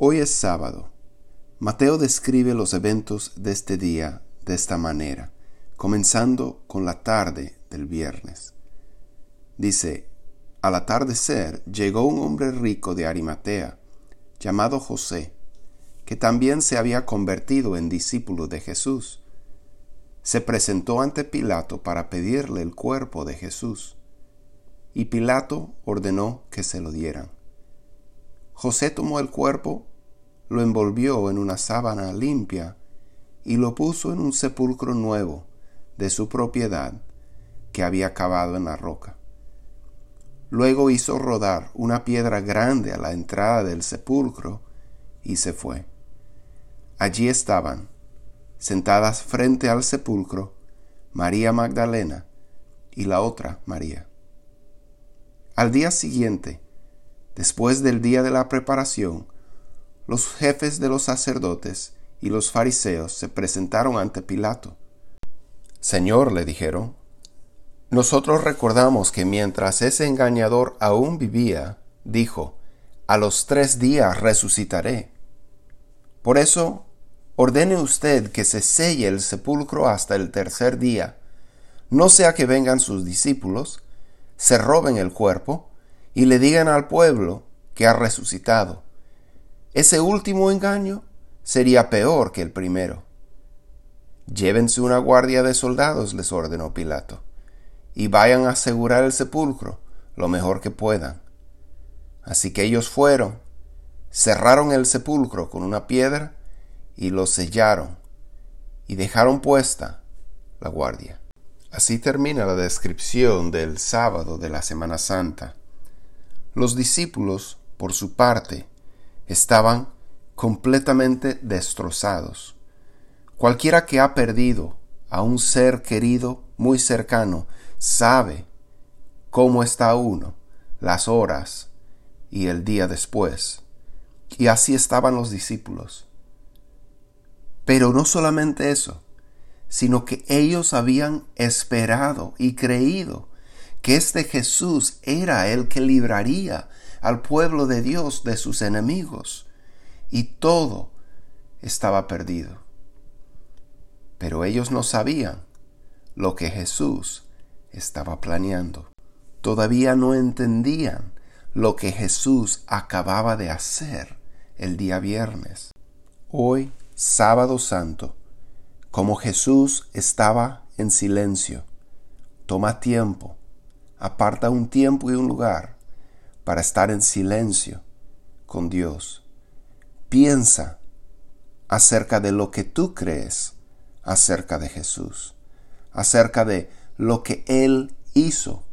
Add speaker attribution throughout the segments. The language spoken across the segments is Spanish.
Speaker 1: Hoy es sábado. Mateo describe los eventos de este día de esta manera, comenzando con la tarde del viernes. Dice, al atardecer llegó un hombre rico de Arimatea, llamado José, que también se había convertido en discípulo de Jesús. Se presentó ante Pilato para pedirle el cuerpo de Jesús, y Pilato ordenó que se lo dieran. José tomó el cuerpo, lo envolvió en una sábana limpia y lo puso en un sepulcro nuevo de su propiedad que había cavado en la roca. Luego hizo rodar una piedra grande a la entrada del sepulcro y se fue. Allí estaban, sentadas frente al sepulcro, María Magdalena y la otra María. Al día siguiente, Después del día de la preparación, los jefes de los sacerdotes y los fariseos se presentaron ante Pilato. Señor, le dijeron, nosotros recordamos que mientras ese engañador aún vivía, dijo, a los tres días resucitaré. Por eso, ordene usted que se selle el sepulcro hasta el tercer día, no sea que vengan sus discípulos, se roben el cuerpo y le digan al pueblo que ha resucitado. Ese último engaño sería peor que el primero. Llévense una guardia de soldados, les ordenó Pilato, y vayan a asegurar el sepulcro lo mejor que puedan. Así que ellos fueron, cerraron el sepulcro con una piedra y lo sellaron, y dejaron puesta la guardia. Así termina la descripción del sábado de la Semana Santa. Los discípulos, por su parte, estaban completamente destrozados. Cualquiera que ha perdido a un ser querido muy cercano sabe cómo está uno, las horas y el día después. Y así estaban los discípulos. Pero no solamente eso, sino que ellos habían esperado y creído que este Jesús era el que libraría al pueblo de Dios de sus enemigos, y todo estaba perdido. Pero ellos no sabían lo que Jesús estaba planeando. Todavía no entendían lo que Jesús acababa de hacer el día viernes. Hoy, sábado santo, como Jesús estaba en silencio, toma tiempo aparta un tiempo y un lugar para estar en silencio con Dios. Piensa acerca de lo que tú crees acerca de Jesús, acerca de lo que Él hizo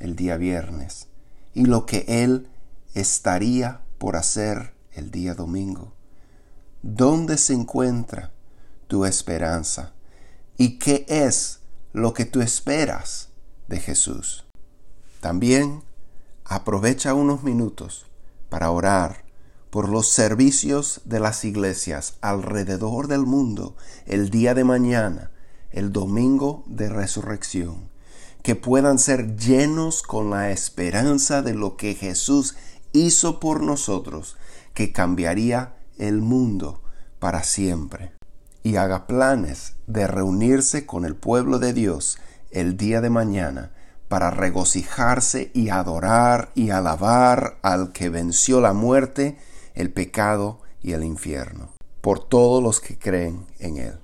Speaker 1: el día viernes y lo que Él estaría por hacer el día domingo. ¿Dónde se encuentra tu esperanza? ¿Y qué es lo que tú esperas de Jesús? También aprovecha unos minutos para orar por los servicios de las iglesias alrededor del mundo el día de mañana, el domingo de resurrección, que puedan ser llenos con la esperanza de lo que Jesús hizo por nosotros, que cambiaría el mundo para siempre. Y haga planes de reunirse con el pueblo de Dios el día de mañana para regocijarse y adorar y alabar al que venció la muerte, el pecado y el infierno, por todos los que creen en él.